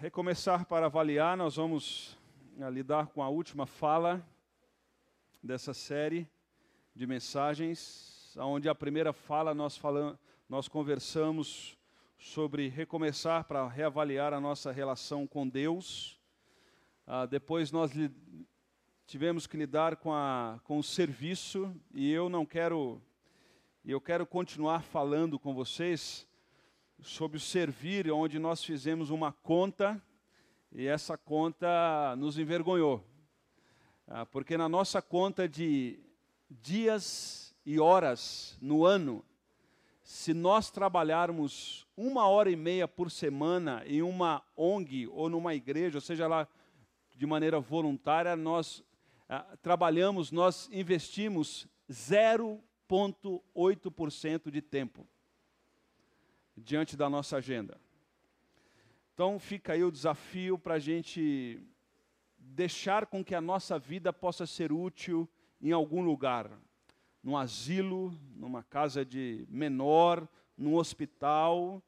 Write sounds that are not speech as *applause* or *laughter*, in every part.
recomeçar para avaliar, nós vamos uh, lidar com a última fala dessa série de mensagens, onde a primeira fala nós, falamos, nós conversamos sobre recomeçar para reavaliar a nossa relação com Deus. Uh, depois nós tivemos que lidar com, a, com o serviço e eu não quero, eu quero continuar falando com vocês sobre o servir, onde nós fizemos uma conta e essa conta nos envergonhou. Ah, porque na nossa conta de dias e horas no ano, se nós trabalharmos uma hora e meia por semana em uma ONG ou numa igreja, ou seja lá de maneira voluntária, nós ah, trabalhamos, nós investimos 0,8% de tempo diante da nossa agenda. Então fica aí o desafio para a gente deixar com que a nossa vida possa ser útil em algum lugar, num asilo, numa casa de menor, num hospital.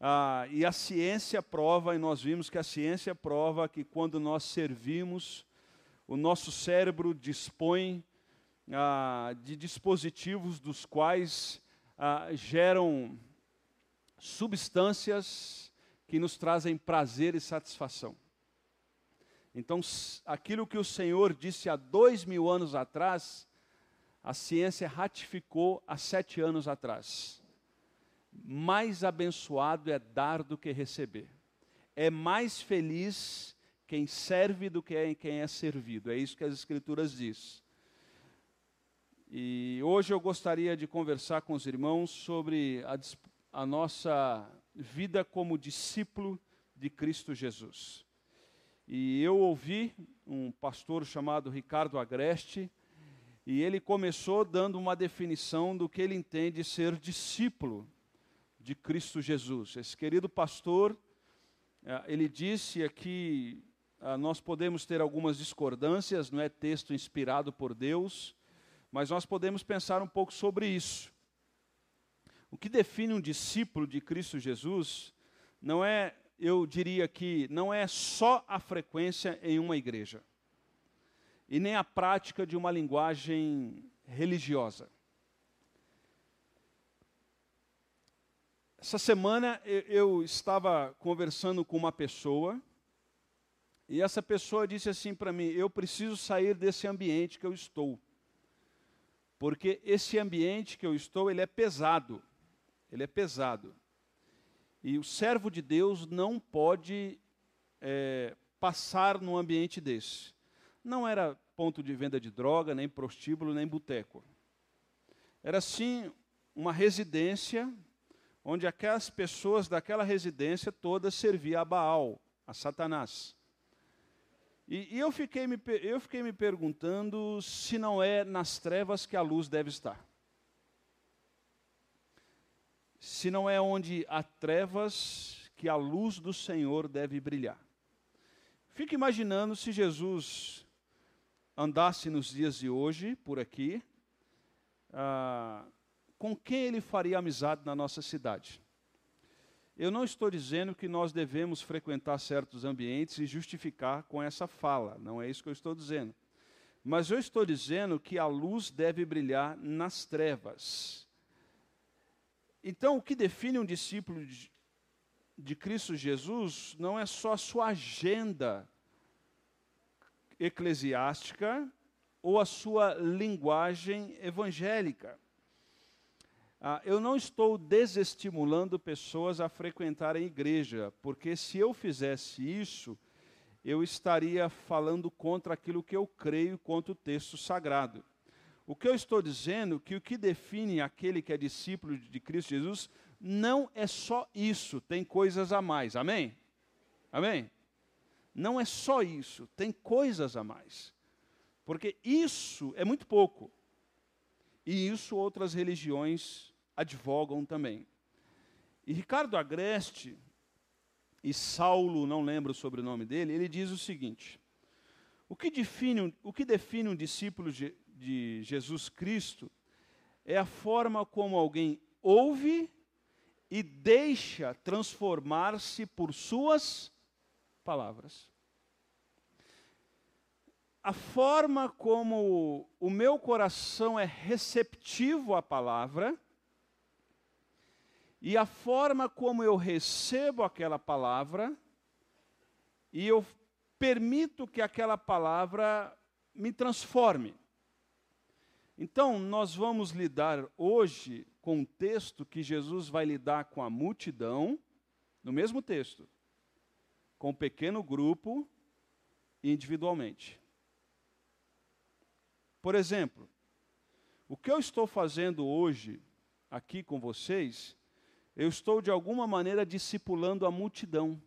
Ah, e a ciência prova, e nós vimos que a ciência prova que quando nós servimos, o nosso cérebro dispõe ah, de dispositivos dos quais ah, geram substâncias que nos trazem prazer e satisfação. Então, aquilo que o Senhor disse há dois mil anos atrás, a ciência ratificou há sete anos atrás. Mais abençoado é dar do que receber. É mais feliz quem serve do que quem é servido. É isso que as Escrituras diz. E hoje eu gostaria de conversar com os irmãos sobre a, a nossa vida como discípulo de Cristo Jesus. E eu ouvi um pastor chamado Ricardo Agreste, e ele começou dando uma definição do que ele entende ser discípulo de Cristo Jesus. Esse querido pastor, eh, ele disse aqui, ah, nós podemos ter algumas discordâncias, não é texto inspirado por Deus, mas nós podemos pensar um pouco sobre isso. O que define um discípulo de Cristo Jesus não é, eu diria que, não é só a frequência em uma igreja, e nem a prática de uma linguagem religiosa. Essa semana eu estava conversando com uma pessoa, e essa pessoa disse assim para mim: Eu preciso sair desse ambiente que eu estou. Porque esse ambiente que eu estou, ele é pesado ele é pesado. E o servo de Deus não pode é, passar num ambiente desse. Não era ponto de venda de droga, nem prostíbulo, nem boteco. Era sim uma residência onde aquelas pessoas daquela residência todas serviam a Baal, a Satanás. E, e eu, fiquei me, eu fiquei me perguntando se não é nas trevas que a luz deve estar se não é onde há trevas que a luz do Senhor deve brilhar. Fique imaginando se Jesus andasse nos dias de hoje por aqui, ah, com quem ele faria amizade na nossa cidade? Eu não estou dizendo que nós devemos frequentar certos ambientes e justificar com essa fala, não é isso que eu estou dizendo. Mas eu estou dizendo que a luz deve brilhar nas trevas. Então, o que define um discípulo de, Cristo Jesus não é só a sua agenda eclesiástica ou a sua linguagem evangélica. Ah, eu não estou desestimulando pessoas a frequentarem igreja, porque se eu fizesse isso, eu estaria falando contra aquilo que eu creio, contra o texto sagrado. O que eu estou dizendo é que o que define aquele que é discípulo de Cristo Jesus não é só isso, tem coisas a mais. Amém? Amém? Não é só isso, tem coisas a mais. Porque isso é muito pouco. E isso outras religiões advogam também. E Ricardo Agreste e Saulo, não lembro o sobrenome dele, ele diz o seguinte: o que define, o que define um discípulo de, de Jesus Cristo é a forma como alguém ouve e deixa transformar-se por suas palavras. A forma como o meu coração é receptivo à palavra e a forma como eu recebo aquela palavra e eu permito que aquela palavra me transforme. Então, nós vamos lidar hoje com um texto que Jesus vai lidar com a multidão, no mesmo texto, com um pequeno grupo individualmente. Por exemplo, o que eu estou fazendo hoje aqui com vocês, eu estou de alguma maneira discipulando a multidão.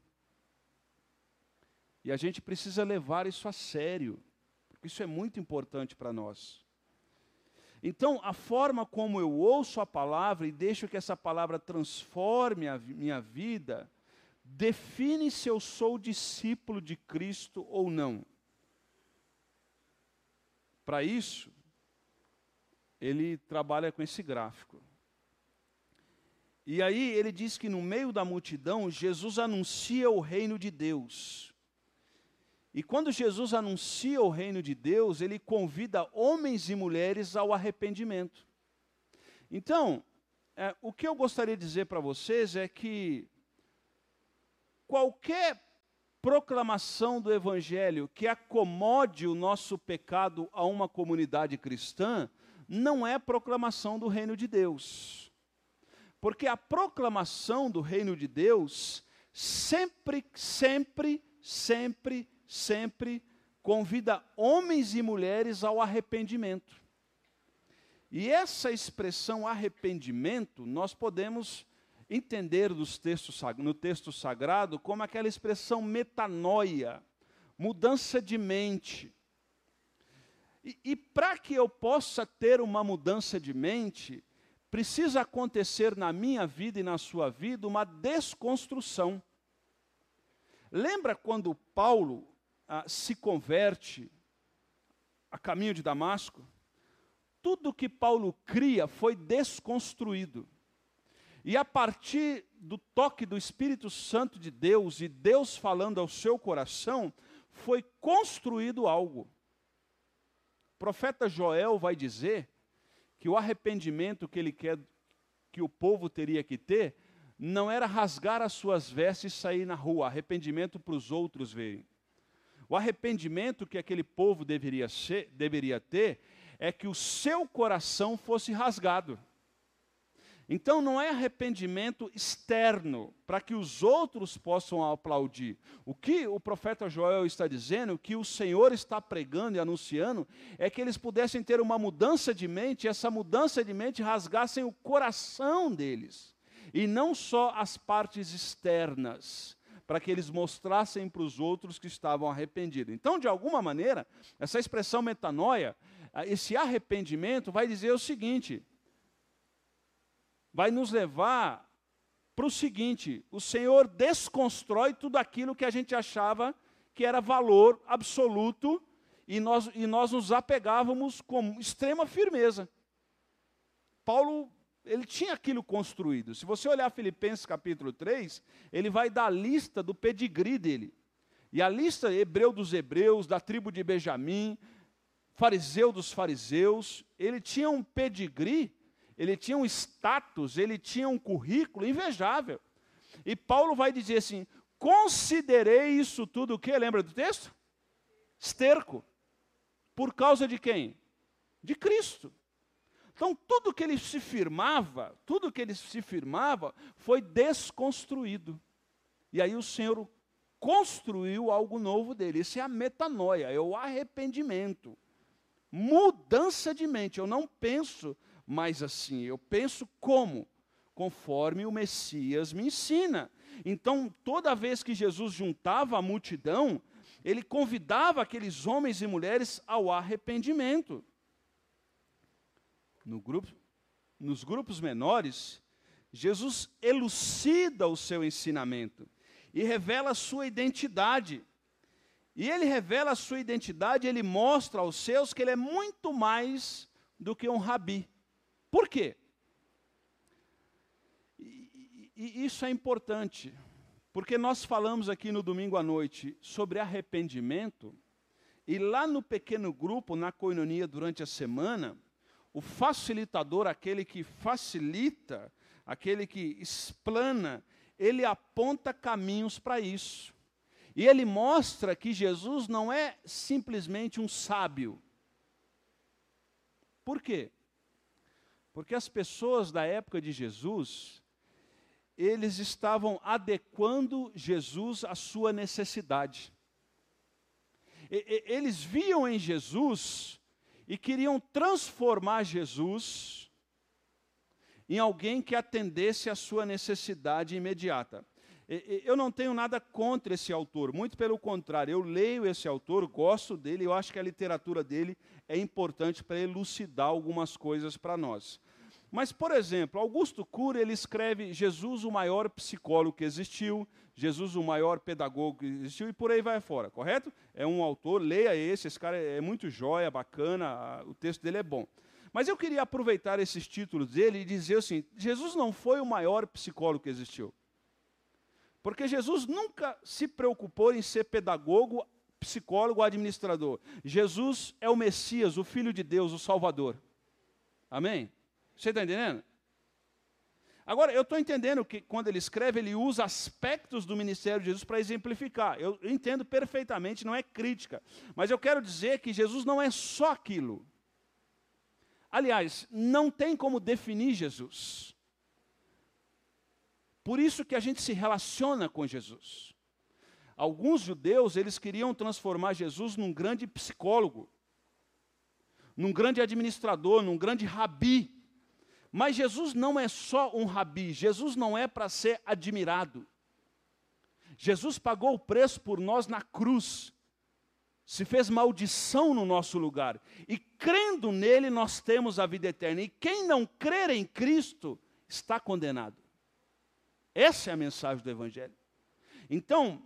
E a gente precisa levar isso a sério, porque isso é muito importante para nós. Então, a forma como eu ouço a palavra e deixo que essa palavra transforme a minha vida, define se eu sou discípulo de Cristo ou não. Para isso, ele trabalha com esse gráfico. E aí ele diz que no meio da multidão, Jesus anuncia o reino de Deus. E quando Jesus anuncia o reino de Deus, ele convida homens e mulheres ao arrependimento. Então, é, o que eu gostaria de dizer para vocês é que qualquer proclamação do Evangelho que acomode o nosso pecado a uma comunidade cristã, não é proclamação do reino de Deus. Porque a proclamação do reino de Deus sempre, sempre, sempre sempre convida homens e mulheres ao arrependimento. E essa expressão arrependimento, nós podemos entender textos, no texto sagrado como aquela expressão metanoia, mudança de mente. E, e para que eu possa ter uma mudança de mente, precisa acontecer na minha vida e na sua vida uma desconstrução. Lembra quando Paulo ah, se converte a caminho de Damasco, tudo que Paulo cria foi desconstruído. E a partir do toque do Espírito Santo de Deus e Deus falando ao seu coração, foi construído algo. O profeta Joel vai dizer que o arrependimento que ele quer que o povo teria que ter não era rasgar as suas vestes e sair na rua, arrependimento para os outros verem. O arrependimento que aquele povo deveria, ser, deveria ter é que o seu coração fosse rasgado. Então não é arrependimento externo, para que os outros possam aplaudir. O que o profeta Joel está dizendo, o que o Senhor está pregando e anunciando, é que eles pudessem ter uma mudança de mente, e essa mudança de mente rasgassem o coração deles, e não só as partes externas para que eles mostrassem para os outros que estavam arrependidos. Então, de alguma maneira, essa expressão metanoia, ah, esse arrependimento, vai dizer o seguinte: vai nos levar para o seguinte: o Senhor desconstrói tudo aquilo que a gente achava que era valor absoluto e nós, e nós nos apegávamos com extrema firmeza. Paulo ele tinha aquilo construído. Se você olhar Filipenses capítulo 3, ele vai dar a lista do pedigree dele. E a lista hebreu dos hebreus, da tribo de Benjamim, fariseu dos fariseus, ele tinha um pedigree, ele tinha um status, ele tinha um currículo invejável. E Paulo vai dizer assim: considerei isso tudo o que? Lembra do texto? Esterco. Por causa de quem? De Cristo. Então, tudo que ele se firmava, tudo que ele se firmava, foi desconstruído. E aí o Senhor construiu algo novo dele. Isso é a metanoia, é o arrependimento. Mudança de mente. Eu não penso mais assim, eu penso como? Conforme o Messias me ensina. Então, toda vez que Jesus juntava a multidão, ele convidava aqueles homens e mulheres ao arrependimento. No grupo, nos grupos menores, Jesus elucida o seu ensinamento e revela a sua identidade. E ele revela a sua identidade, ele mostra aos seus que ele é muito mais do que um rabi. Por quê? E, e, isso é importante, Porque nós falamos aqui no domingo à noite sobre arrependimento, e lá no pequeno grupo, na coinonia durante a semana, o facilitador, aquele que facilita, aquele que explana, ele aponta caminhos para isso. E ele mostra que Jesus não é simplesmente um sábio. Por quê? Porque as pessoas da época de Jesus, eles estavam adequando Jesus à sua necessidade. E, eles viam em Jesus e queriam transformar Jesus em alguém que atendesse à sua necessidade imediata. Eu não tenho nada contra esse autor, muito pelo contrário, eu leio esse autor, gosto dele, eu acho que a literatura dele é importante para elucidar algumas coisas para nós. Mas, por exemplo, Augusto Cury ele escreve Jesus, o maior psicólogo que existiu, Jesus, o maior pedagogo que existiu, e por aí vai fora, correto? É um autor, leia esse, esse cara é muito jóia, bacana, o texto dele é bom. Mas eu queria aproveitar esses títulos dele e dizer assim: Jesus não foi o maior psicólogo que existiu. Porque Jesus nunca se preocupou em ser pedagogo, psicólogo, administrador. Jesus é o Messias, o Filho de Deus, o Salvador. Amém? Você está entendendo? Agora, eu estou entendendo que quando ele escreve, ele usa aspectos do ministério de Jesus para exemplificar. Eu entendo perfeitamente, não é crítica. Mas eu quero dizer que Jesus não é só aquilo. Aliás, não tem como definir Jesus. Por isso que a gente se relaciona com Jesus. Alguns judeus, eles queriam transformar Jesus num grande psicólogo, num grande administrador, num grande rabi. Mas Jesus não é só um rabi, Jesus não é para ser admirado. Jesus pagou o preço por nós na cruz, se fez maldição no nosso lugar, e crendo nele nós temos a vida eterna. E quem não crer em Cristo está condenado. Essa é a mensagem do Evangelho. Então,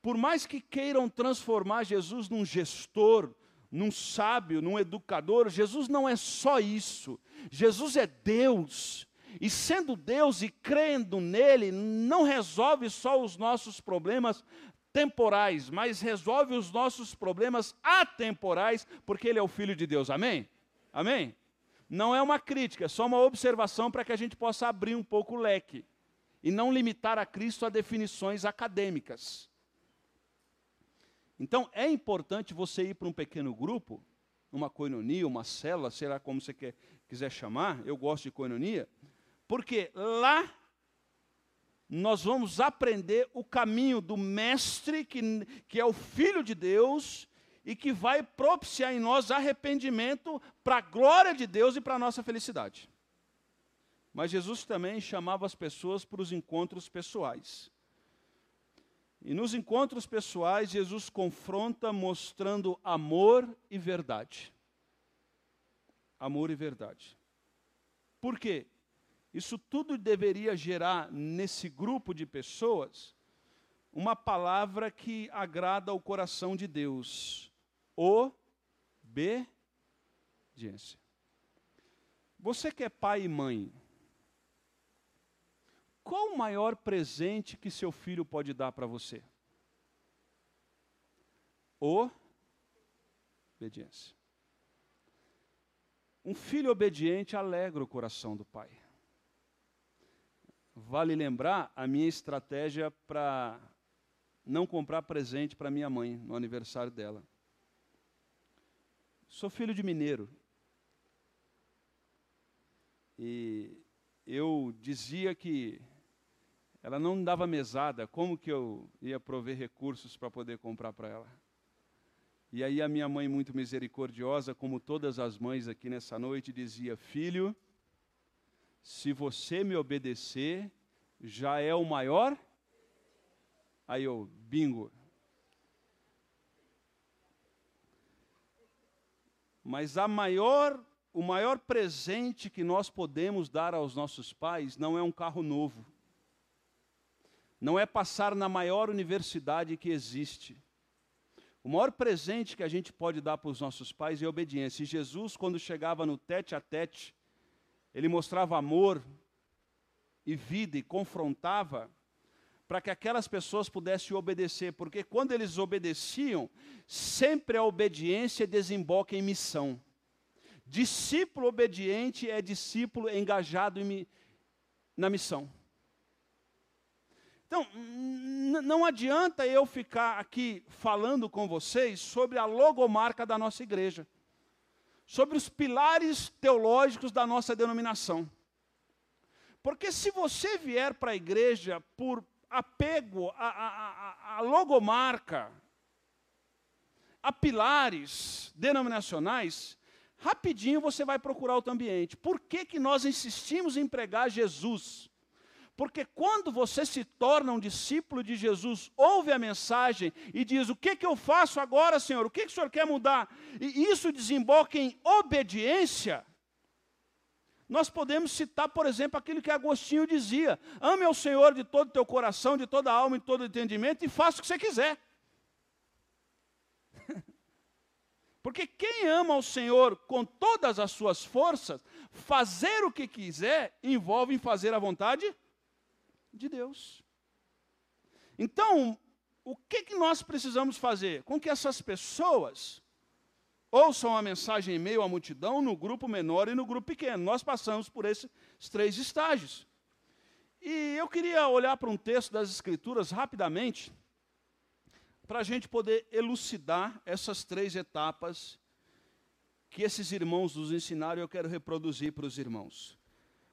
por mais que queiram transformar Jesus num gestor, num sábio, num educador, Jesus não é só isso. Jesus é Deus. E sendo Deus e crendo nele, não resolve só os nossos problemas temporais, mas resolve os nossos problemas atemporais, porque ele é o Filho de Deus. Amém? Amém? Não é uma crítica, é só uma observação para que a gente possa abrir um pouco o leque e não limitar a Cristo a definições acadêmicas. Então, é importante você ir para um pequeno grupo, uma coinonia, uma célula, será como você quer, quiser chamar, eu gosto de coinonia, porque lá nós vamos aprender o caminho do Mestre, que, que é o Filho de Deus, e que vai propiciar em nós arrependimento para a glória de Deus e para a nossa felicidade. Mas Jesus também chamava as pessoas para os encontros pessoais. E nos encontros pessoais, Jesus confronta mostrando amor e verdade. Amor e verdade. Por quê? Isso tudo deveria gerar nesse grupo de pessoas uma palavra que agrada ao coração de Deus: obediência. Você que é pai e mãe, qual o maior presente que seu filho pode dar para você? Obediência. Um filho obediente alegra o coração do pai. Vale lembrar a minha estratégia para não comprar presente para minha mãe no aniversário dela. Sou filho de mineiro. E eu dizia que ela não dava mesada, como que eu ia prover recursos para poder comprar para ela? E aí a minha mãe, muito misericordiosa, como todas as mães aqui nessa noite, dizia: Filho, se você me obedecer, já é o maior. Aí eu, bingo. Mas a maior, o maior presente que nós podemos dar aos nossos pais não é um carro novo não é passar na maior universidade que existe. O maior presente que a gente pode dar para os nossos pais é obediência. E Jesus, quando chegava no tete a tete, ele mostrava amor e vida e confrontava, para que aquelas pessoas pudessem obedecer, porque quando eles obedeciam, sempre a obediência desemboca em missão. Discípulo obediente é discípulo engajado na missão. Então, não adianta eu ficar aqui falando com vocês sobre a logomarca da nossa igreja, sobre os pilares teológicos da nossa denominação. Porque se você vier para a igreja por apego à, logomarca, a pilares denominacionais, rapidinho você vai procurar outro ambiente. Por que, que nós insistimos em pregar Jesus? Porque quando você se torna um discípulo de Jesus, ouve a mensagem e diz: O que, que eu faço agora, Senhor? O que, que o Senhor quer mudar? E isso desemboca em obediência. Nós podemos citar, por exemplo, aquilo que Agostinho dizia: Ame ao Senhor de todo o teu coração, de toda a alma e todo o entendimento e faça o que você quiser. *laughs* Porque quem ama ao Senhor com todas as suas forças, fazer o que quiser, envolve em fazer a vontade de Deus. Então, o que, que nós precisamos fazer? Com que essas pessoas ouçam a mensagem em meio à multidão, no grupo menor e no grupo pequeno. Nós passamos por esses três estágios. E eu queria olhar para um texto das Escrituras rapidamente, para a gente poder elucidar essas três etapas que esses irmãos nos ensinaram e eu quero reproduzir para os irmãos.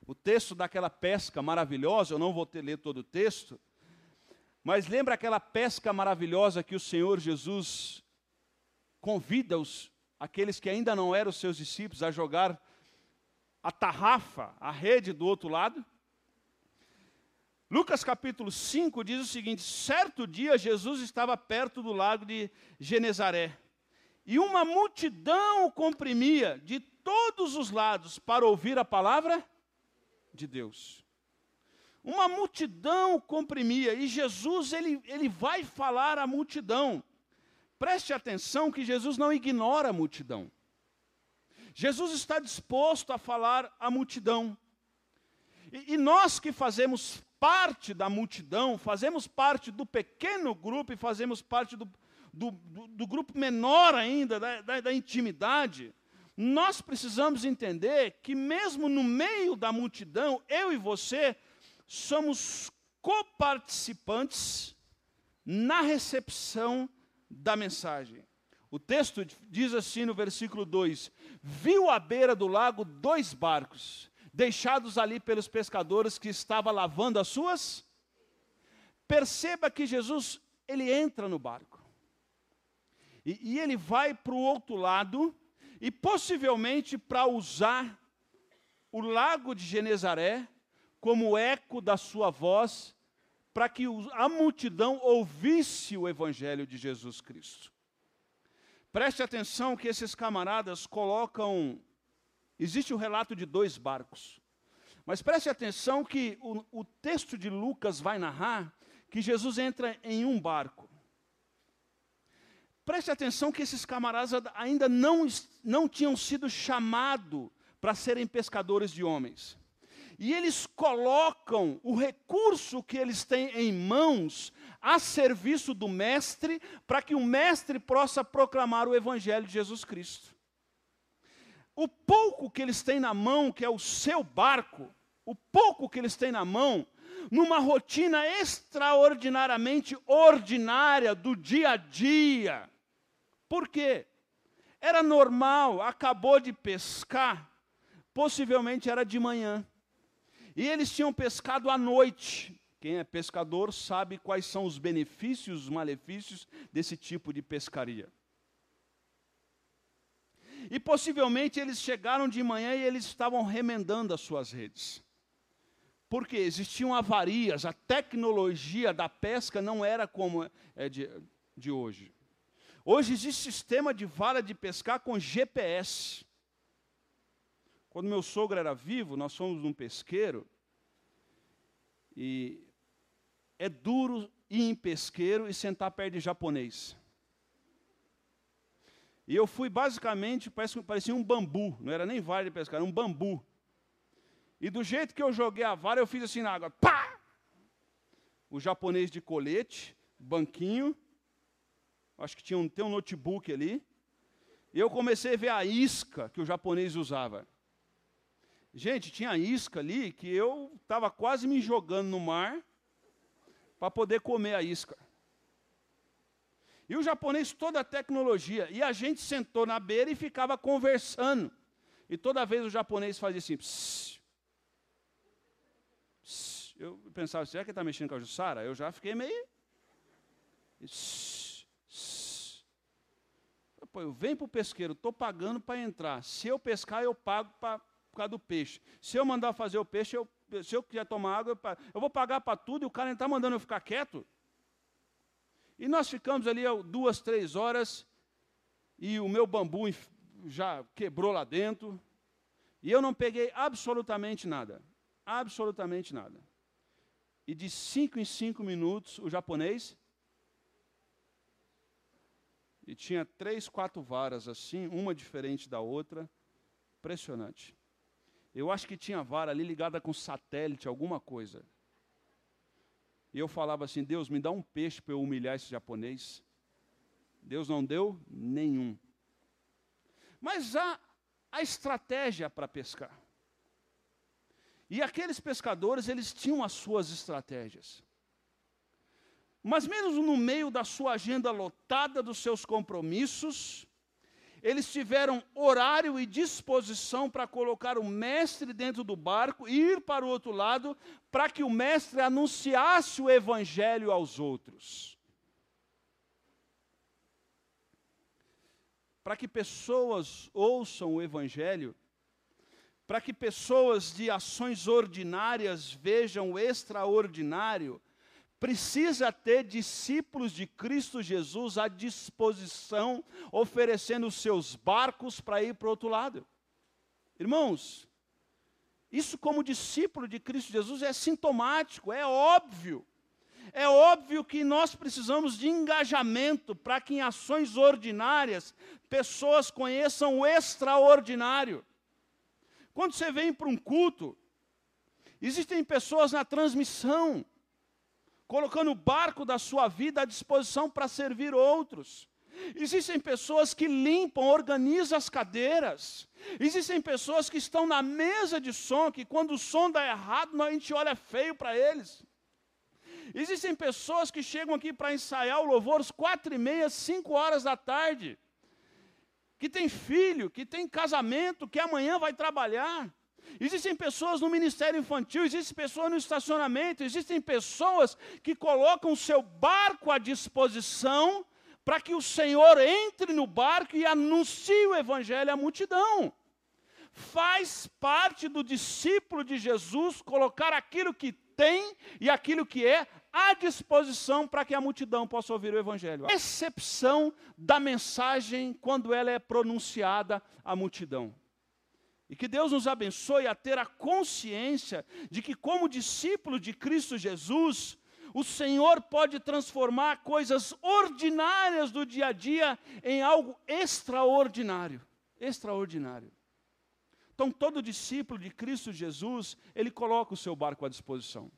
O texto daquela pesca maravilhosa, eu não vou ter ler todo o texto, mas lembra aquela pesca maravilhosa que o Senhor Jesus convida os, aqueles que ainda não eram seus discípulos a jogar a tarrafa, a rede do outro lado? Lucas capítulo 5 diz o seguinte: certo dia Jesus estava perto do lago de Genezaré, e uma multidão o comprimia de todos os lados para ouvir a palavra de Deus. Uma multidão comprimia, e Jesus ele, ele vai falar à multidão. Preste atenção que Jesus não ignora a multidão. Jesus está disposto a falar à multidão. E, e nós que fazemos parte da multidão, fazemos parte do pequeno grupo e fazemos parte do, do, do, do grupo menor ainda, da, da, da intimidade, nós precisamos entender que, mesmo no meio da multidão, eu e você somos coparticipantes na recepção da mensagem. O texto diz assim no versículo 2: Viu à beira do lago dois barcos deixados ali pelos pescadores que estavam lavando as suas. Perceba que Jesus, ele entra no barco. E, e ele vai para o outro lado, e possivelmente para usar o lago de Genezaré como eco da sua voz, para que a multidão ouvisse o evangelho de Jesus Cristo. Preste atenção que esses camaradas colocam Existe o um relato de dois barcos. Mas preste atenção que o, o, texto de Lucas vai narrar que Jesus entra em um barco. Preste atenção que esses camaradas ainda não, não tinham sido chamados para serem pescadores de homens. E eles colocam o recurso que eles têm em mãos a serviço do Mestre, para que o Mestre possa proclamar o Evangelho de Jesus Cristo o pouco que eles têm na mão, que é o seu barco, o pouco que eles têm na mão, numa rotina extraordinariamente ordinária do dia a dia. Por quê? Era normal, acabou de pescar, possivelmente era de manhã. E eles tinham pescado à noite. Quem é pescador sabe quais são os benefícios, os malefícios desse tipo de pescaria. E possivelmente eles chegaram de manhã e eles estavam remendando as suas redes. Porque existiam avarias, a tecnologia da pesca não era como é de, de hoje. Hoje existe sistema de vara de pescar com GPS. Quando meu sogro era vivo, nós fomos num pesqueiro e é duro ir em pesqueiro e sentar perto de japonês. E eu fui basicamente, parece, parecia um bambu, não era nem vara de pescar, era um bambu. E do jeito que eu joguei a vara, eu fiz assim na água, pá! o japonês de colete, banquinho, acho que tinha um, tem um notebook ali. E eu comecei a ver a isca que o japonês usava. Gente, tinha isca ali que eu estava quase me jogando no mar para poder comer a isca. E o japonês, toda a tecnologia. E a gente sentou na beira e ficava conversando. E toda vez o japonês fazia assim. Pss. Eu pensava, será que ele está mexendo com a Jussara? Eu já fiquei meio. Pss, Pô, eu venho para o pesqueiro, estou pagando para entrar. Se eu pescar, eu pago pra, por causa do peixe. Se eu mandar fazer o peixe, eu, se eu quiser tomar água, eu, eu vou pagar para tudo e o cara está mandando eu ficar quieto. E nós ficamos ali duas, três horas e o meu bambu já quebrou lá dentro. E eu não peguei absolutamente nada. Absolutamente nada. E de cinco em cinco minutos, o japonês. E tinha três, quatro varas assim, uma diferente da outra. Impressionante. Eu acho que tinha vara ali ligada com satélite, alguma coisa. E eu falava assim: Deus, me dá um peixe para eu humilhar esse japonês. Deus não deu nenhum. Mas há a estratégia para pescar. E aqueles pescadores, eles tinham as suas estratégias. Mas mesmo no meio da sua agenda lotada dos seus compromissos, eles tiveram horário e disposição para colocar o mestre dentro do barco e ir para o outro lado, para que o mestre anunciasse o evangelho aos outros. Para que pessoas ouçam o evangelho, para que pessoas de ações ordinárias vejam o extraordinário, precisa ter discípulos de Cristo Jesus à disposição, oferecendo os seus barcos para ir para o outro lado. Irmãos, isso, como discípulo de Cristo Jesus, é sintomático, é óbvio. É óbvio que nós precisamos de engajamento para que em ações ordinárias pessoas conheçam o extraordinário. Quando você vem para um culto, existem pessoas na transmissão colocando o barco da sua vida à disposição para servir outros. Existem pessoas que limpam, organizam as cadeiras. Existem pessoas que estão na mesa de som, que quando o som dá errado, a gente olha feio para eles. Existem pessoas que chegam aqui para ensaiar o louvor às quatro e meia, cinco horas da tarde. Que tem filho, que tem casamento, que amanhã vai trabalhar. Existem pessoas no ministério infantil, existem pessoas no estacionamento, existem pessoas que colocam o seu barco à disposição para que o Senhor entre no barco e anuncie o evangelho à multidão. Faz parte do discípulo de Jesus colocar aquilo que tem e aquilo que é à disposição para que a multidão possa ouvir o evangelho. A exceção da mensagem quando ela é pronunciada à multidão. E que Deus nos abençoe a ter a consciência de que, como discípulo de Cristo Jesus, o Senhor pode transformar coisas ordinárias do dia a dia em algo extraordinário. Extraordinário. Então, todo discípulo de Cristo Jesus, ele coloca o seu barco à disposição.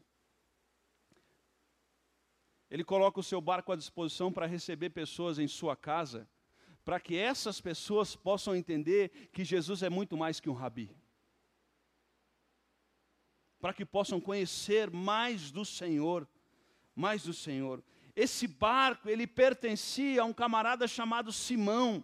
Ele coloca o seu barco à disposição para receber pessoas em sua casa para que essas pessoas possam entender que Jesus é muito mais que um rabi. Para que possam conhecer mais do Senhor, mais do Senhor. Esse barco, ele pertencia a um camarada chamado Simão.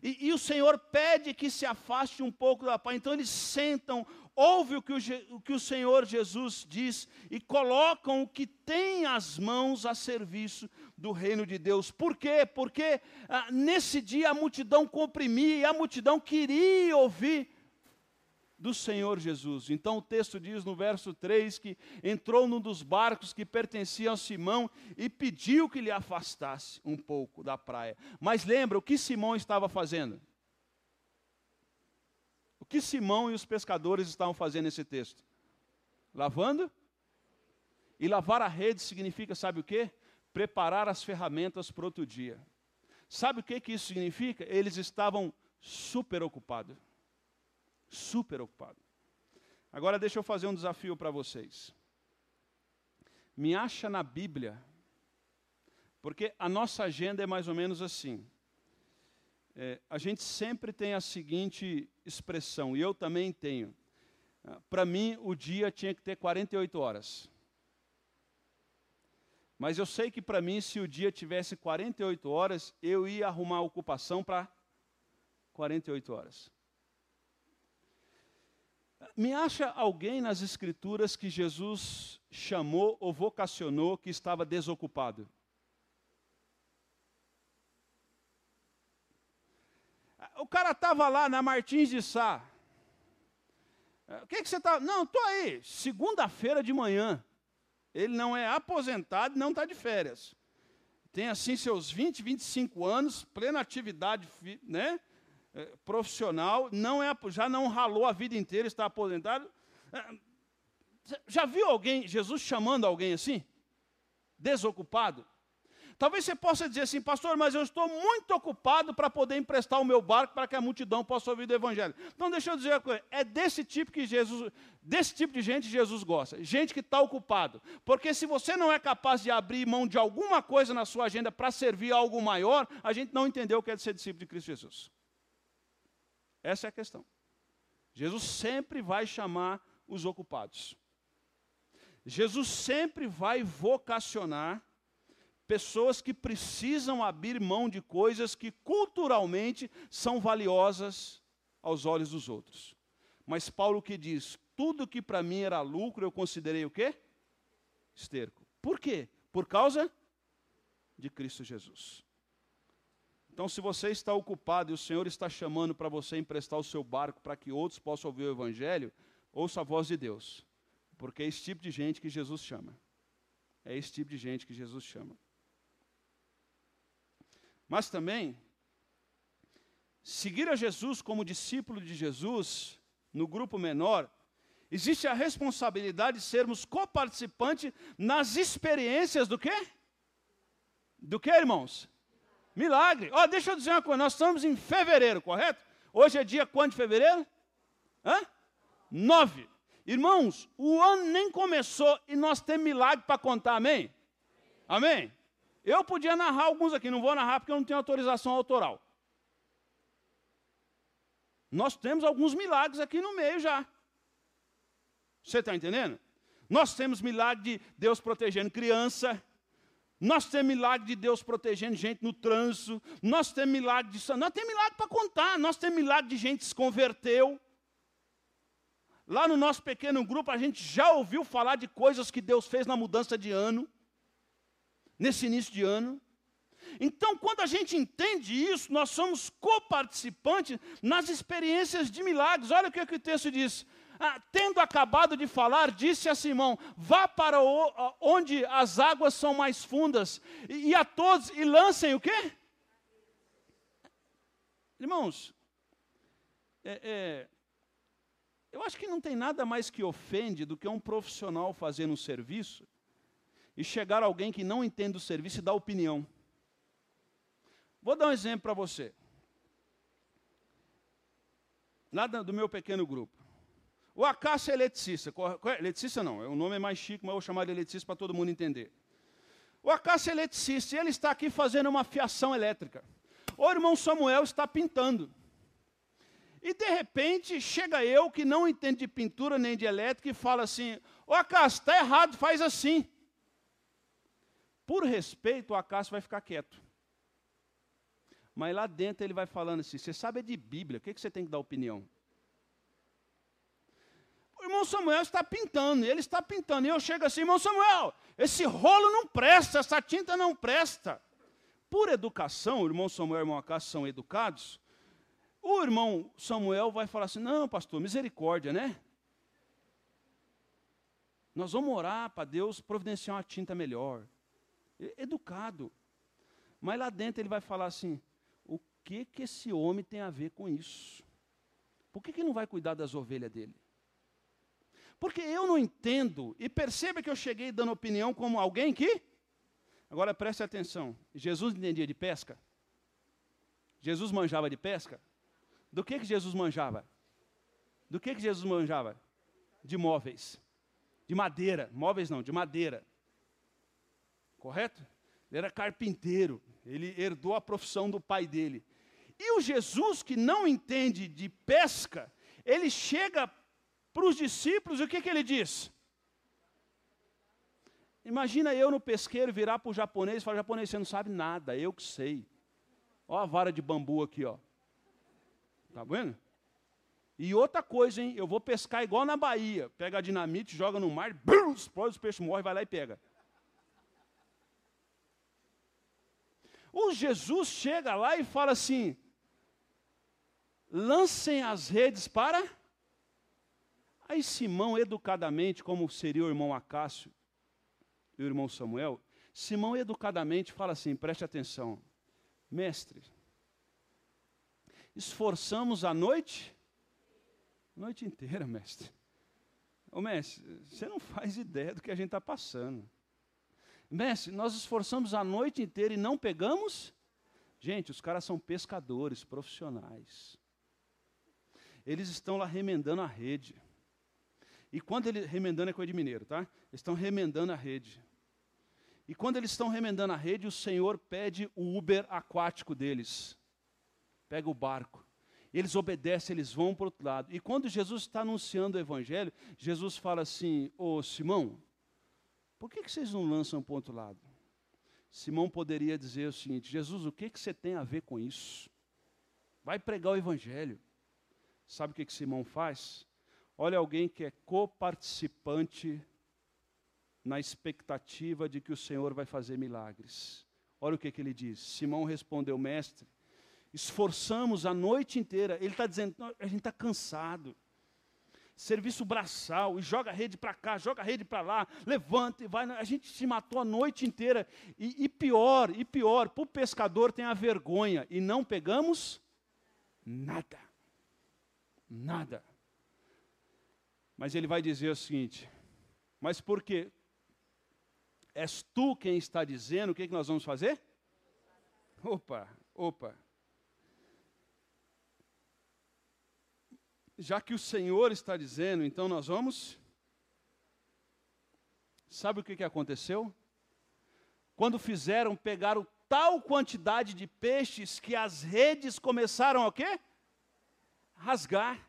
E, e, o Senhor pede que se afaste um pouco da paz. Então eles sentam, ouvem o que o, o que o Senhor Jesus diz e colocam o que tem as mãos a serviço do reino de Deus. Por quê? Porque ah, nesse dia a multidão comprimia a multidão queria ouvir do Senhor Jesus. Então o texto diz no verso 3 que entrou num dos barcos que pertencia a Simão e pediu que lhe afastasse um pouco da praia. Mas lembra o que Simão estava fazendo? O que Simão e os pescadores estavam fazendo nesse texto? Lavando? E lavar a rede significa, sabe o quê? Preparar as ferramentas para outro dia. Sabe o que, que isso significa? Eles estavam super ocupados. Super ocupados. Agora deixa eu fazer um desafio para vocês. me acha na Bíblia, porque a nossa agenda é mais ou menos assim. É, a gente sempre tem a seguinte expressão, e eu também tenho. Ah, Para mim, o dia tinha que ter 48 horas. Mas eu sei que para mim, se o dia tivesse 48 horas, eu ia arrumar ocupação para 48 horas. Me acha alguém nas Escrituras que Jesus chamou ou vocacionou que estava desocupado? O cara estava lá na Martins de Sá. O que, que você está. Não, estou aí, segunda-feira de manhã. Ele não é aposentado, não está de férias. Tem assim seus 20, 25 anos, plena atividade né, é, profissional, não é, já não ralou a vida inteira, está aposentado. É, já viu alguém, Jesus chamando alguém assim? Desocupado? Talvez você possa dizer assim, pastor, mas eu estou muito ocupado para poder emprestar o meu barco para que a multidão possa ouvir o evangelho. Então deixa eu dizer uma coisa, é desse tipo que Jesus, desse tipo de gente Jesus gosta, gente que está ocupado. Porque se você não é capaz de abrir mão de alguma coisa na sua agenda para servir a algo maior, a gente não entendeu o que é ser discípulo de Cristo Jesus. Essa é a questão. Jesus sempre vai chamar os ocupados. Jesus sempre vai vocacionar pessoas que precisam abrir mão de coisas que culturalmente são valiosas aos olhos dos outros. Mas Paulo que diz: tudo que para mim era lucro, eu considerei o quê? Esterco. Por quê? Por causa de Cristo Jesus. Então, se você está ocupado e o Senhor está chamando para você emprestar o seu barco para que outros possam ouvir o Evangelho, ouça a voz de Deus, porque é esse tipo de gente que Jesus chama. É esse tipo de gente que Jesus chama. Mas também, seguir a Jesus como discípulo de Jesus, no grupo menor, existe a responsabilidade de sermos coparticipantes nas experiências do quê? Do que, irmãos? Milagre. Ó, oh, deixa eu dizer uma coisa, nós estamos em fevereiro, correto? Hoje é dia quanto de fevereiro? Hã? Nove. Irmãos, o ano nem começou e nós temos milagre para contar, amém? Amém? Eu podia narrar alguns aqui, não vou narrar porque eu não tenho autorização autoral. Nós temos alguns milagres aqui no meio já. Você está entendendo? Nós temos milagre de Deus protegendo criança. Nós temos milagre de Deus protegendo gente no trânsito. Nós temos milagre de. Nós temos milagre para contar. Nós temos milagre de gente que se converteu. Lá no nosso pequeno grupo, a gente já ouviu falar de coisas que Deus fez na mudança de ano nesse início de ano. Então, quando a gente entende isso, nós somos coparticipantes nas experiências de milagres. Olha o que, é que o texto diz. Ah, tendo acabado de falar, disse a Simão: Vá para o, onde as águas são mais fundas, e, e a todos, e lancem o quê? Irmãos, é, é, eu acho que não tem nada mais que ofende do que um profissional fazendo um serviço e chegar alguém que não entende o serviço e dar opinião. Vou dar um exemplo para você. Nada do meu pequeno grupo. O Acácio é eletricista. Eletricista não, o nome é mais chique, mas eu vou chamar de eletricista para todo mundo entender. O Acácio é eletricista e ele está aqui fazendo uma fiação elétrica. O irmão Samuel está pintando. E de repente chega eu, que não entendo de pintura nem de elétrica, e fala assim: Ô Acácio, está errado, faz assim. Por respeito, o Acácio vai ficar quieto. Mas lá dentro ele vai falando assim: você sabe de Bíblia, o que, que você tem que dar opinião? O irmão Samuel está pintando, ele está pintando. E eu chego assim, irmão Samuel, esse rolo não presta, essa tinta não presta. Por educação, o irmão Samuel e o irmão Acácio são educados. O irmão Samuel vai falar assim: não, pastor, misericórdia, né? Nós vamos orar para Deus providenciar uma tinta melhor educado. Mas lá dentro ele vai falar assim: o que que esse homem tem a ver com isso? Por que, que não vai cuidar das ovelhas dele? Porque eu não entendo, e perceba que eu cheguei dando opinião como alguém que. Agora preste atenção: Jesus entendia de pesca? Jesus manjava de pesca? Do que, que Jesus manjava? Do que, que Jesus manjava? De móveis. De madeira. Móveis não, de madeira. Correto? Ele era carpinteiro, ele herdou a profissão do pai dele. E o Jesus que não entende de pesca, ele chega para os discípulos e o que, que ele diz? Imagina eu no pesqueiro virar para o japonês e falar, japonês, você não sabe nada, eu que sei. Olha a vara de bambu aqui, ó. Tá vendo? E outra coisa, hein? Eu vou pescar igual na Bahia. Pega a dinamite, joga no mar, brum, explode, os peixes morrem, vai lá e pega. O Jesus chega lá e fala assim: lancem as redes para. Aí Simão, educadamente, como seria o irmão Acácio e o irmão Samuel, Simão educadamente fala assim: preste atenção, mestre, esforçamos a noite, noite inteira, mestre. Ô mestre, você não faz ideia do que a gente está passando. Mestre, nós esforçamos a noite inteira e não pegamos? Gente, os caras são pescadores profissionais. Eles estão lá remendando a rede. E quando ele remendando é coisa de mineiro, tá? Eles estão remendando a rede. E quando eles estão remendando a rede, o Senhor pede o Uber aquático deles. Pega o barco. Eles obedecem, eles vão para o outro lado. E quando Jesus está anunciando o Evangelho, Jesus fala assim: Ô Simão, por que, que vocês não lançam para o outro lado? Simão poderia dizer o seguinte: Jesus, o que, que você tem a ver com isso? Vai pregar o Evangelho. Sabe o que, que Simão faz? Olha alguém que é coparticipante na expectativa de que o Senhor vai fazer milagres. Olha o que, que ele diz. Simão respondeu, mestre, esforçamos a noite inteira. Ele está dizendo, a gente está cansado. Serviço braçal, e joga rede para cá, joga rede para lá, levanta e vai. A gente se matou a noite inteira. E, e pior, e pior, para o pescador tem a vergonha, e não pegamos nada. Nada. Mas ele vai dizer o seguinte: mas por quê? És tu quem está dizendo o que, que nós vamos fazer? Opa, opa. Já que o Senhor está dizendo, então nós vamos. Sabe o que, que aconteceu? Quando fizeram, pegaram tal quantidade de peixes que as redes começaram a quê? Rasgar.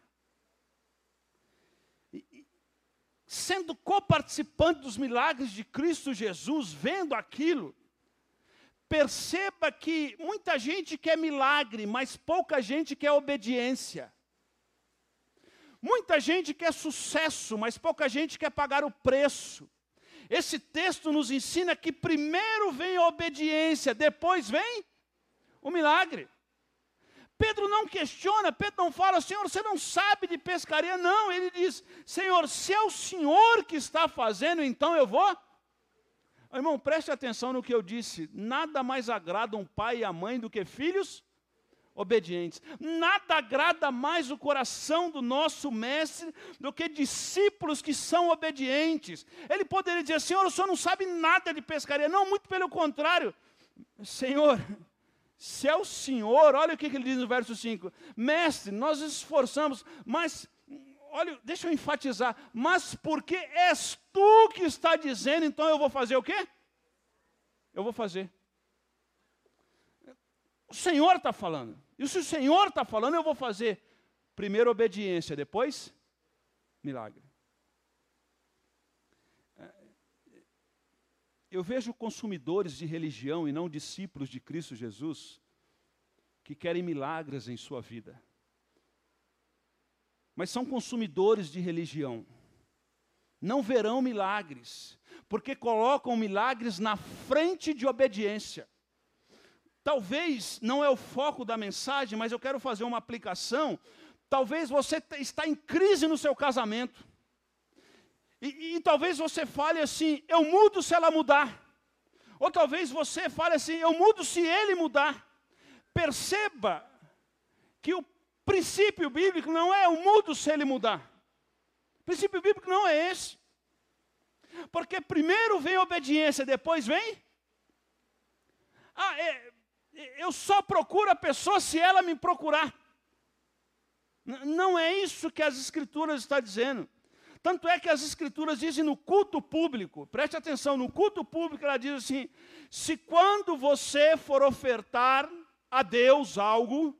sendo coparticipante dos milagres de Cristo Jesus, vendo aquilo, perceba que muita gente quer milagre, mas pouca gente quer obediência. Muita gente quer sucesso, mas pouca gente quer pagar o preço. Esse texto nos ensina que primeiro vem a obediência, depois vem o milagre. Pedro não questiona, Pedro não fala, Senhor, você não sabe de pescaria. Não, ele diz, Senhor, se é o Senhor que está fazendo, então eu vou. Irmão, preste atenção no que eu disse. Nada mais agrada um pai e a mãe do que filhos obedientes. Nada agrada mais o coração do nosso mestre do que discípulos que são obedientes. Ele poderia dizer: Senhor, o senhor não sabe nada de pescaria. Não, muito pelo contrário. Senhor, se é o Senhor, olha o que ele diz no verso 5: Mestre, nós esforçamos, mas, olha, deixa eu enfatizar, mas porque és tu que está dizendo, então eu vou fazer o quê? Eu vou fazer. O Senhor está falando. E se o Senhor está falando, eu vou fazer. Primeiro obediência, depois milagre. eu vejo consumidores de religião e não discípulos de Cristo Jesus que querem milagres em sua vida. Mas são consumidores de religião. Não verão milagres, porque colocam milagres na frente de obediência. Talvez não é o foco da mensagem, mas eu quero fazer uma aplicação. Talvez você está em crise no seu casamento. E, e, talvez você fale assim: eu mudo se ela mudar. Ou talvez você fale assim: eu mudo se ele mudar. Perceba que o princípio bíblico não é eu mudo se ele mudar. O princípio bíblico não é esse. Porque primeiro vem obediência, depois vem. Ah, é, eu só procuro a pessoa se ela me procurar. Não é isso que as Escrituras estão dizendo. Tanto é que as escrituras dizem no culto público, preste atenção, no culto público ela diz assim: se quando você for ofertar a Deus algo,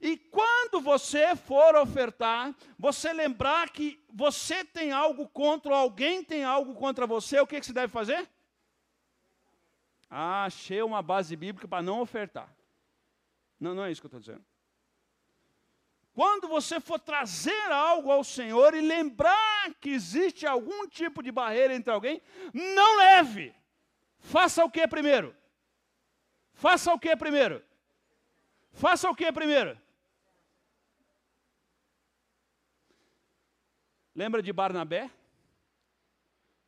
e quando você for ofertar, você lembrar que você tem algo contra, ou alguém tem algo contra você, o que, que você deve fazer? Ah, achei uma base bíblica para não ofertar. Não, não é isso que eu estou dizendo. Quando você for trazer algo ao Senhor e lembrar que existe algum tipo de barreira entre alguém, não leve. Faça o que primeiro? Faça o que primeiro? Faça o que primeiro? Lembra de Barnabé?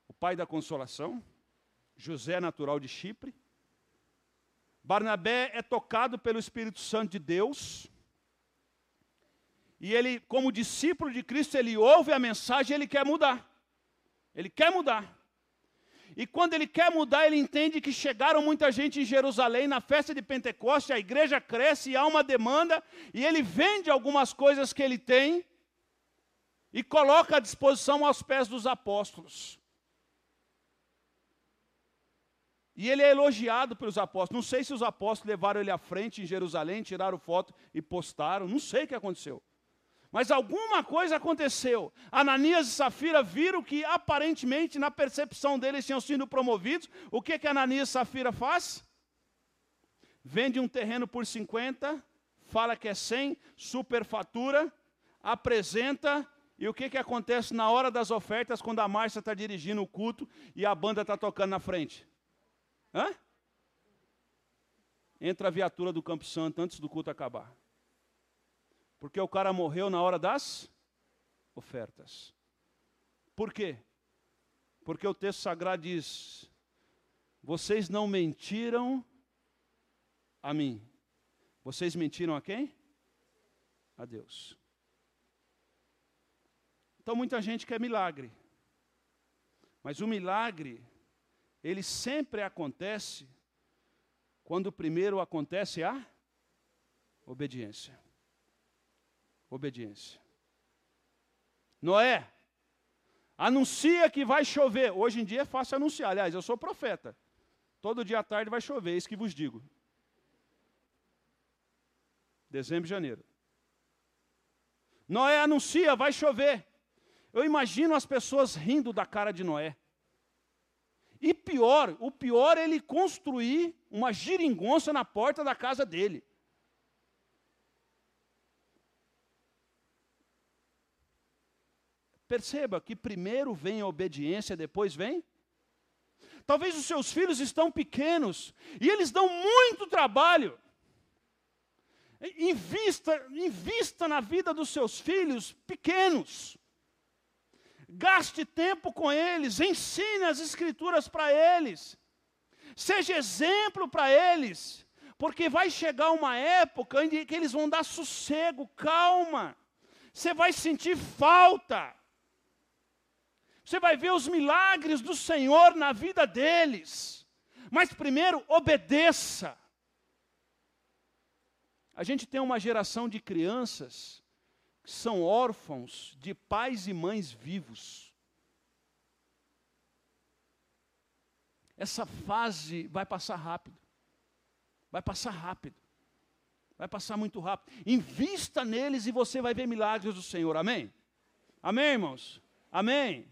O pai da consolação? José natural de Chipre. Barnabé é tocado pelo Espírito Santo de Deus. E ele, como discípulo de Cristo, ele ouve a mensagem e ele quer mudar. Ele quer mudar. E quando ele quer mudar, ele entende que chegaram muita gente em Jerusalém na festa de Pentecoste, a igreja cresce e há uma demanda, e ele vende algumas coisas que ele tem e coloca à disposição aos pés dos apóstolos. E ele é elogiado pelos apóstolos. Não sei se os apóstolos levaram ele à frente em Jerusalém, tiraram foto e postaram. Não sei o que aconteceu. Mas alguma coisa aconteceu. Ananias e Safira viram que aparentemente, na percepção deles, tinham sido promovidos. O que, que Ananias e Safira faz? Vende um terreno por 50, fala que é 100, superfatura, apresenta e o que, que acontece na hora das ofertas, quando a Márcia está dirigindo o culto e a banda está tocando na frente? Hã? Entra a viatura do Campo Santo antes do culto acabar. Porque o cara morreu na hora das ofertas. Por quê? Porque o texto sagrado diz: Vocês não mentiram a mim. Vocês mentiram a quem? A Deus. Então muita gente quer milagre. Mas o milagre, ele sempre acontece quando primeiro acontece a obediência. Obediência. Noé, anuncia que vai chover. Hoje em dia é fácil anunciar. Aliás, eu sou profeta. Todo dia à tarde vai chover, é isso que vos digo. Dezembro e janeiro. Noé anuncia, vai chover. Eu imagino as pessoas rindo da cara de Noé. E pior, o pior é ele construir uma giringonça na porta da casa dele. Perceba que primeiro vem a obediência, depois vem. Talvez os seus filhos estão pequenos e eles dão muito trabalho. Invista, invista na vida dos seus filhos pequenos. Gaste tempo com eles, ensine as escrituras para eles. Seja exemplo para eles, porque vai chegar uma época em que eles vão dar sossego, calma. Você vai sentir falta. Você vai ver os milagres do Senhor na vida deles. Mas primeiro, obedeça. A gente tem uma geração de crianças são órfãos de pais e mães vivos. Essa fase vai passar rápido. Vai passar rápido. Vai passar muito rápido. Invista neles e você vai ver milagres do Senhor. Amém? Amém, irmãos? Amém?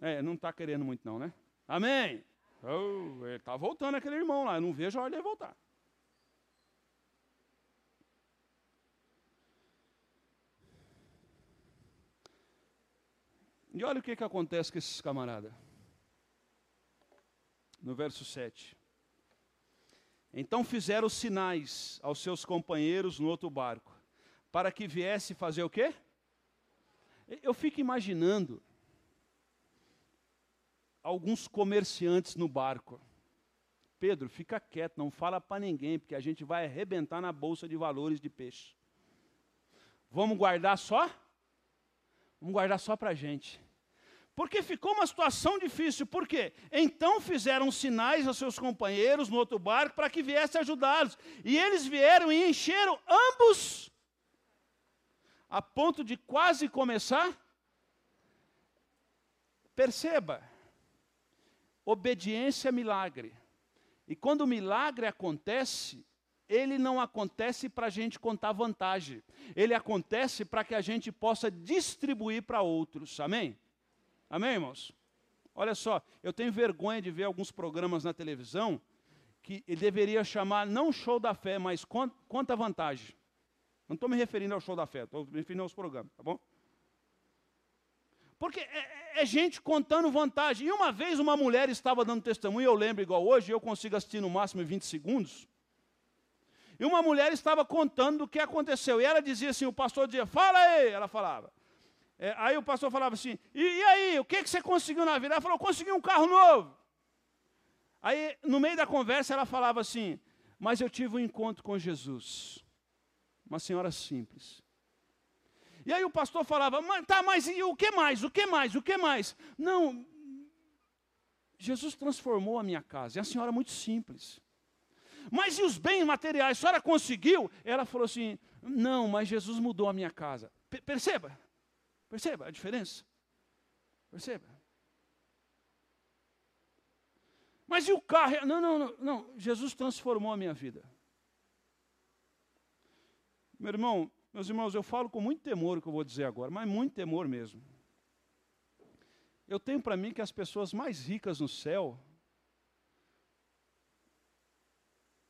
É, não está querendo muito não, né? Amém? Oh, está voltando aquele irmão lá. Eu não vejo a hora de voltar. E olha o que, que acontece com esses camaradas. No verso 7. Então fizeram sinais aos seus companheiros no outro barco, para que viesse fazer o quê? Eu fico imaginando alguns comerciantes no barco. Pedro, fica quieto, não fala para ninguém, porque a gente vai arrebentar na bolsa de valores de peixe. Vamos guardar só? Vamos guardar só para a gente. Porque ficou uma situação difícil. Por quê? Então fizeram sinais aos seus companheiros no outro barco para que viesse ajudá-los. E eles vieram e encheram ambos, a ponto de quase começar perceba, obediência é milagre. E quando o milagre acontece, ele não acontece para a gente contar vantagem. Ele acontece para que a gente possa distribuir para outros. Amém? Amém, irmãos? Olha só, eu tenho vergonha de ver alguns programas na televisão que deveria chamar não show da fé, mas conta vantagem. Não estou me referindo ao show da fé, estou me referindo aos programas, tá bom? Porque é, é, é, gente contando vantagem. E uma vez uma mulher estava dando testemunho, eu lembro igual hoje, eu consigo assistir no máximo em 20 segundos. E uma mulher estava contando o que aconteceu. E ela dizia assim: o pastor dizia, fala aí. Ela falava. É, aí o pastor falava assim: e, e, aí, o que, que você conseguiu na vida? Ela falou: consegui um carro novo. Aí, no meio da conversa, ela falava assim: mas eu tive um encontro com Jesus. Uma senhora simples. E aí o pastor falava: tá, mas e o que mais? O que mais? O que mais? Não, Jesus transformou a minha casa. E a senhora é muito simples. Mas e os bens materiais? A senhora conseguiu? Ela falou assim: Não, mas Jesus mudou a minha casa. Perceba, perceba a diferença. Perceba. Mas e o carro? Não, não, não, não. Jesus transformou a minha vida. Meu irmão, meus irmãos, eu falo com muito temor o que eu vou dizer agora, mas muito temor mesmo. Eu tenho para mim que as pessoas mais ricas no céu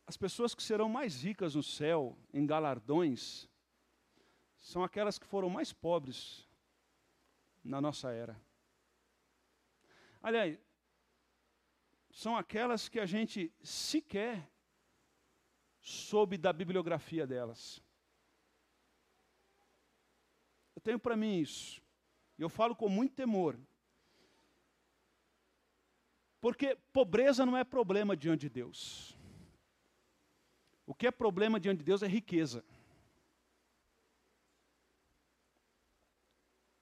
As pessoas que serão mais ricas no céu, em galardões, são aquelas que foram mais pobres na nossa era. Aliás, são aquelas que a gente sequer soube da bibliografia delas. Eu tenho para mim isso. E eu falo com muito temor. Porque pobreza não é problema diante de Deus. O que é problema diante de Deus é riqueza.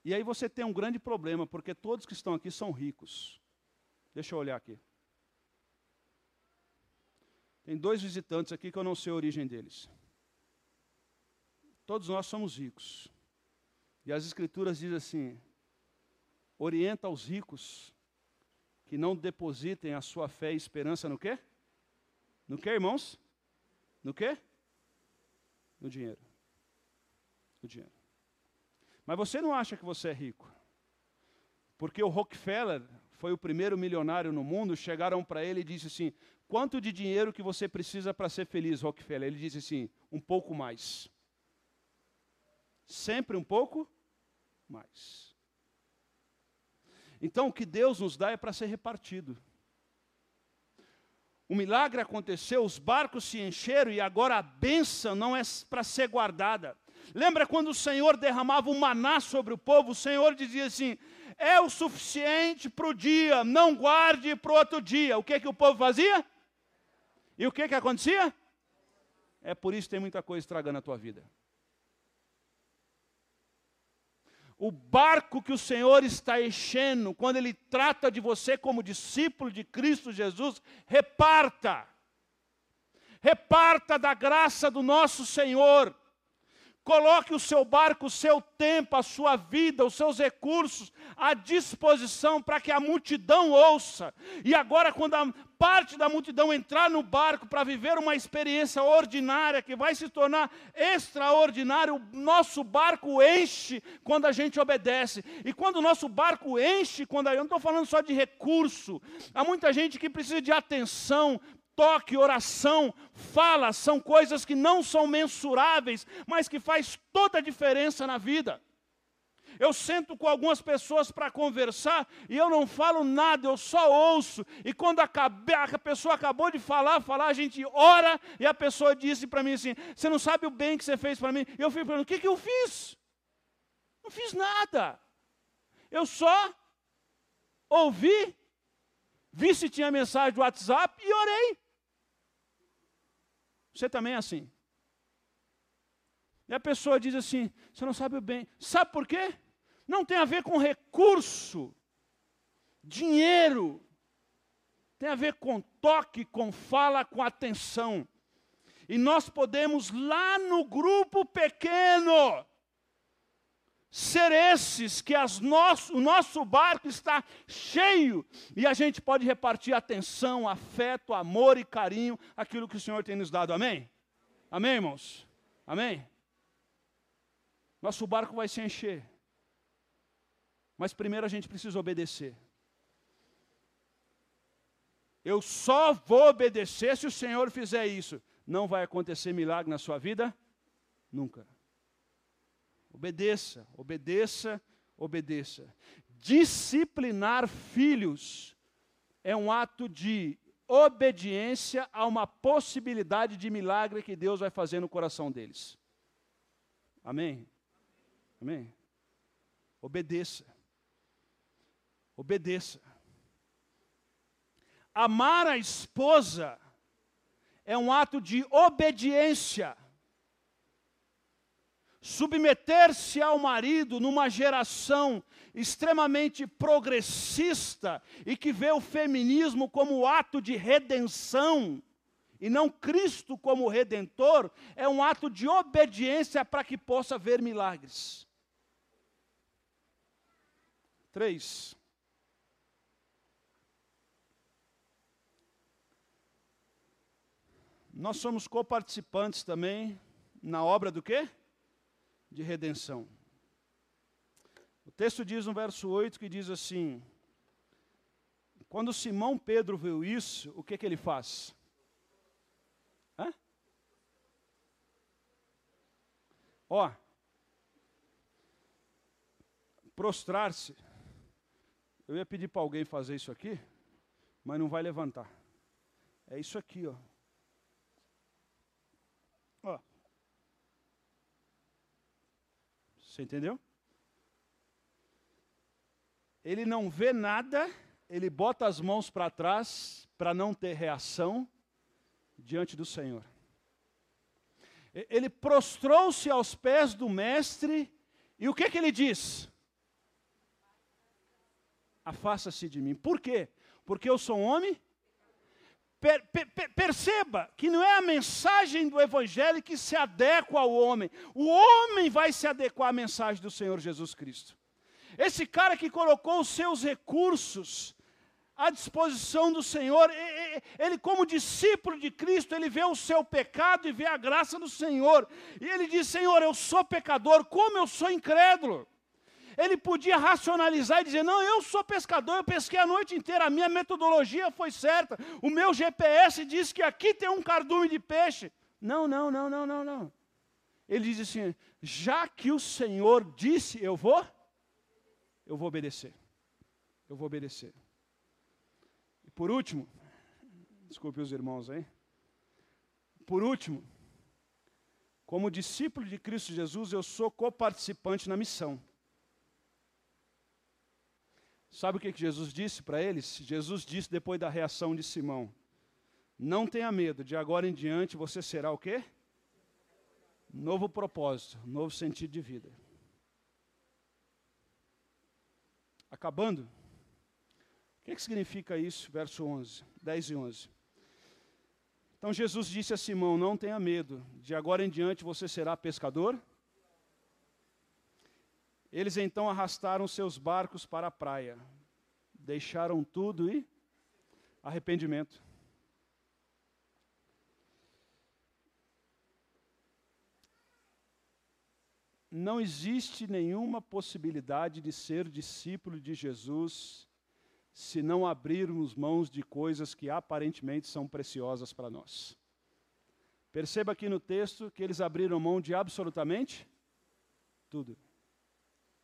E aí você tem um grande problema, porque todos que estão aqui são ricos. Deixa eu olhar aqui. Tem dois visitantes aqui que eu não sei a origem deles. Todos nós somos ricos. E as escrituras dizem assim: orienta os ricos que não depositem a sua fé e esperança no quê? No quê, irmãos? No quê? No dinheiro. No dinheiro. Mas você não acha que você é rico? Porque o Rockefeller foi o primeiro milionário no mundo, chegaram para ele e disse assim: "Quanto de dinheiro que você precisa para ser feliz, Rockefeller?" Ele disse assim: "Um pouco mais." Sempre um pouco mais. Então, o que Deus nos dá é para ser repartido. O milagre aconteceu, os barcos se encheram e agora a bênção não é para ser guardada. Lembra quando o Senhor derramava o maná sobre o povo? O Senhor dizia assim: é o suficiente para o dia, não guarde para o outro dia. O que, que o povo fazia? E o que, que acontecia? É por isso que tem muita coisa estragando a tua vida. o barco que o Senhor está enchendo, quando Ele trata de você como discípulo de Cristo Jesus, reparta. Reparta da graça do nosso Senhor. Coloque o seu barco, o seu tempo, a sua vida, os seus recursos à disposição para que a multidão ouça. E agora, quando a parte da multidão entrar no barco para viver uma experiência ordinária que vai se tornar extraordinária, o nosso barco enche quando a gente obedece. E quando o nosso barco enche, quando eu não estou falando só de recurso, há muita gente que precisa de atenção, toque, oração, fala, são coisas que não são mensuráveis, mas que faz toda a diferença na vida. Eu sento com algumas pessoas para conversar e eu não falo nada, eu só ouço. E quando a, pessoa acabou de falar, falar, a gente ora e a pessoa disse para mim assim: Você não sabe o bem que você fez para mim? E eu fico perguntando: O que, que eu fiz? Não fiz nada. Eu só ouvi, vi se tinha mensagem do WhatsApp e orei. Você também é assim. E a pessoa diz assim: você não sabe o bem. Sabe por quê? Não tem a ver com recurso, dinheiro. Tem a ver com toque, com fala, com atenção. E nós podemos lá no grupo pequeno ser esses que nosso, o nosso barco está cheio e a gente pode repartir atenção, afeto, amor e carinho, aquilo que o Senhor tem nos dado. Amém? Amém, irmãos? Amém? Nosso barco vai se encher. Mas primeiro a gente precisa obedecer. Eu só vou obedecer se o Senhor fizer isso. Não vai acontecer milagre na sua vida? Nunca. Obedeça, obedeça, obedeça. Disciplinar filhos é um ato de obediência a uma possibilidade de milagre que Deus vai fazer no coração deles. Amém? Amém? Obedeça. Obedeça. Amar a esposa é um ato de obediência submeter-se ao marido numa geração extremamente progressista e que vê o feminismo como ato de redenção e não Cristo como redentor, é um ato de obediência para que possa ver milagres. Três. Nós somos coparticipantes também na obra do quê? De redenção. O texto diz no verso 8 que diz assim: Quando Simão Pedro viu isso, o que, que ele faz? Hã? Ó, prostrar-se. Eu ia pedir para alguém fazer isso aqui, mas não vai levantar. É isso aqui, ó. Você entendeu? Ele não vê nada, ele bota as mãos para trás para não ter reação diante do Senhor. Ele prostrou-se aos pés do mestre e o que que ele diz? Afasta-se de mim. Por quê? Porque eu sou um homem Per, per, perceba que não é a mensagem do Evangelho que se adequa ao homem, o homem vai se adequar à mensagem do Senhor Jesus Cristo. Esse cara que colocou os seus recursos à disposição do Senhor, ele, como discípulo de Cristo, ele vê o seu pecado e vê a graça do Senhor, e ele diz: Senhor, eu sou pecador, como eu sou incrédulo. Ele podia racionalizar e dizer: Não, eu sou pescador, eu pesquei a noite inteira, a minha metodologia foi certa, o meu GPS diz que aqui tem um cardume de peixe. Não, não, não, não, não, não. Ele diz assim: Já que o Senhor disse, eu vou, eu vou obedecer. Eu vou obedecer. E por último, desculpe os irmãos aí. Por último, como discípulo de Cristo Jesus, eu sou coparticipante na missão. Sabe o que Jesus disse para eles? Jesus disse depois da reação de Simão: Não tenha medo, de agora em diante você será o quê? Novo propósito, novo sentido de vida. Acabando, o que, que significa isso? Verso 11, 10 e 11. Então Jesus disse a Simão: Não tenha medo, de agora em diante você será pescador eles então arrastaram seus barcos para a praia, deixaram tudo e arrependimento. Não existe nenhuma possibilidade de ser discípulo de Jesus se não abrirmos mãos de coisas que aparentemente são preciosas para nós. Perceba aqui no texto que eles abriram mão de absolutamente tudo.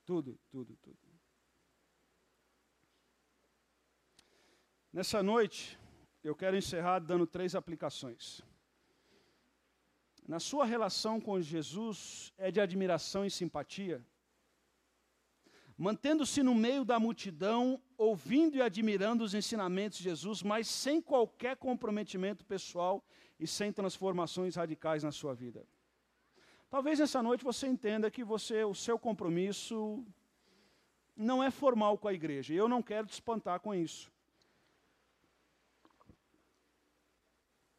Tudo, tudo, tudo. Nessa noite, eu quero encerrar dando três aplicações. Na sua relação com Jesus é de admiração e simpatia? Mantendo-se no meio da multidão, ouvindo e admirando os ensinamentos de Jesus, mas sem qualquer comprometimento pessoal e sem transformações radicais na sua vida. Talvez nessa noite você entenda que você, o seu compromisso não é formal com a igreja. Eu não quero te espantar com isso.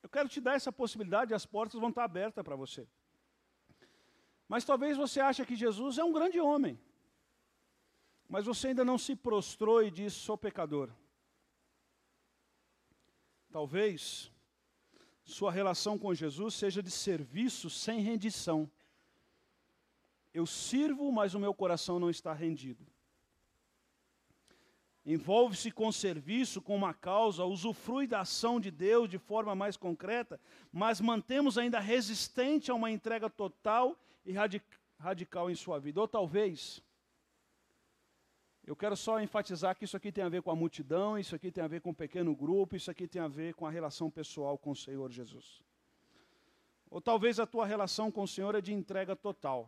Eu quero te dar essa possibilidade, as portas vão estar abertas para você. Mas talvez você ache que Jesus é um grande homem. mas você ainda não se prostrou e disse: sou pecador. Talvez sua relação com Jesus seja de serviço sem rendição. Eu sirvo, mas o meu coração não está rendido. Envolve-se com serviço, com uma causa, usufrui da ação de Deus de forma mais concreta, mas mantemos ainda resistente a uma entrega total e radical em sua vida. Ou talvez, eu quero só enfatizar que isso aqui tem a ver com a multidão, isso aqui tem a ver com um pequeno grupo, isso aqui tem a ver com a relação pessoal com o Senhor Jesus. Ou talvez a tua relação com o Senhor é de entrega total.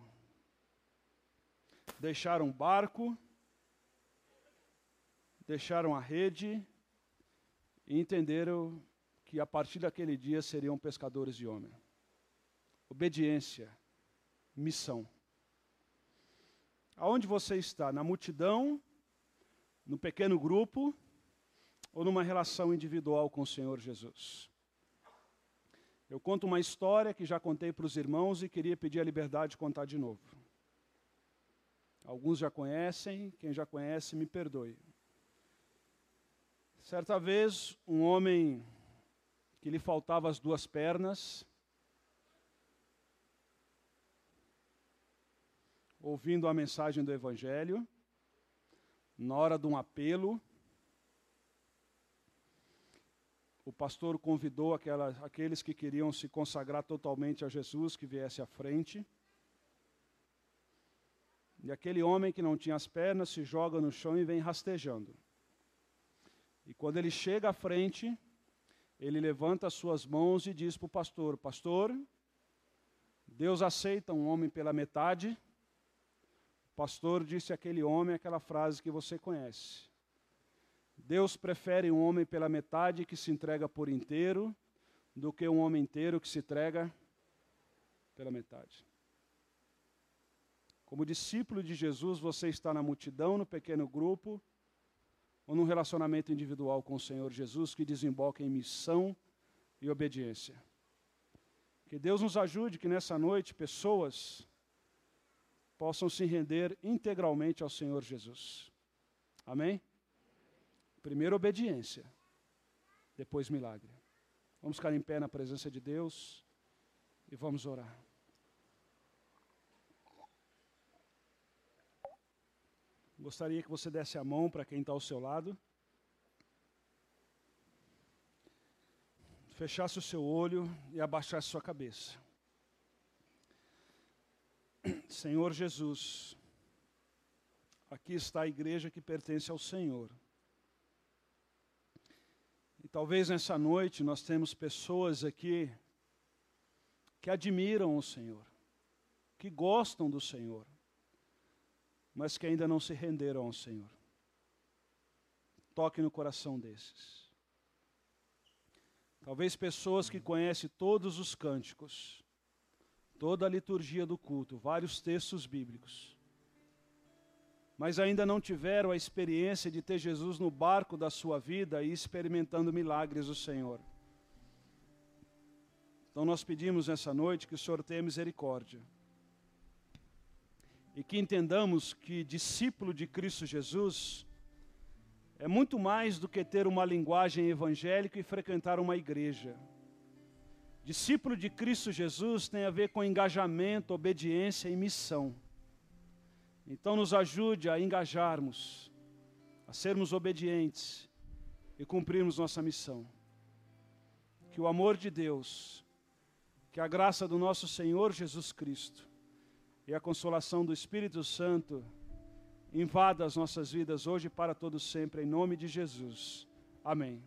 Deixaram barco, deixaram a rede e entenderam que a partir daquele dia seriam pescadores de homem. Obediência, missão. Aonde você está? Na multidão, no pequeno grupo ou numa relação individual com o Senhor Jesus? Eu conto uma história que já contei para os irmãos e queria pedir a liberdade de contar de novo. Alguns já conhecem, quem já conhece, me perdoe. Certa vez, um homem que lhe faltava as duas pernas, ouvindo a mensagem do Evangelho, na hora de um apelo, o pastor convidou aquela, aqueles que queriam se consagrar totalmente a Jesus que viesse à frente. E aquele homem que não tinha as pernas se joga no chão e vem rastejando. E quando ele chega à frente, ele levanta as suas mãos e diz para o pastor: Pastor, Deus aceita um homem pela metade pastor disse àquele homem aquela frase que você conhece. Deus prefere um homem pela metade que se entrega por inteiro do que um homem inteiro que se entrega pela metade. Como discípulo de Jesus, você está na multidão, no pequeno grupo, ou num relacionamento individual com o Senhor Jesus que desemboca em missão e obediência. Que Deus nos ajude que nessa noite pessoas possam se render integralmente ao Senhor Jesus. Amém? Primeiro obediência, depois milagre. Vamos ficar em pé na presença de Deus e vamos orar. Gostaria que você desse a mão para quem está ao seu lado. Fechasse o seu olho e abaixasse sua cabeça. Senhor Jesus, aqui está a igreja que pertence ao Senhor. E talvez nessa noite nós temos pessoas aqui que admiram o Senhor, que gostam do Senhor, mas que ainda não se renderam ao Senhor. Toque no coração desses. Talvez pessoas que conhecem todos os cânticos, toda a liturgia do culto, vários textos bíblicos, mas ainda não tiveram a experiência de ter Jesus no barco da sua vida e experimentando milagres do Senhor. Então nós pedimos nessa noite que o Senhor tenha misericórdia. E que entendamos que discípulo de Cristo Jesus é muito mais do que ter uma linguagem evangélica e frequentar uma igreja. Discípulo de Cristo Jesus tem a ver com engajamento, obediência e missão. Então, nos ajude a engajarmos, a sermos obedientes e cumprirmos nossa missão. Que o amor de Deus, que a graça do nosso Senhor Jesus Cristo e a consolação do Espírito Santo invada as nossas vidas hoje e para todo sempre, em nome de Jesus. Amém.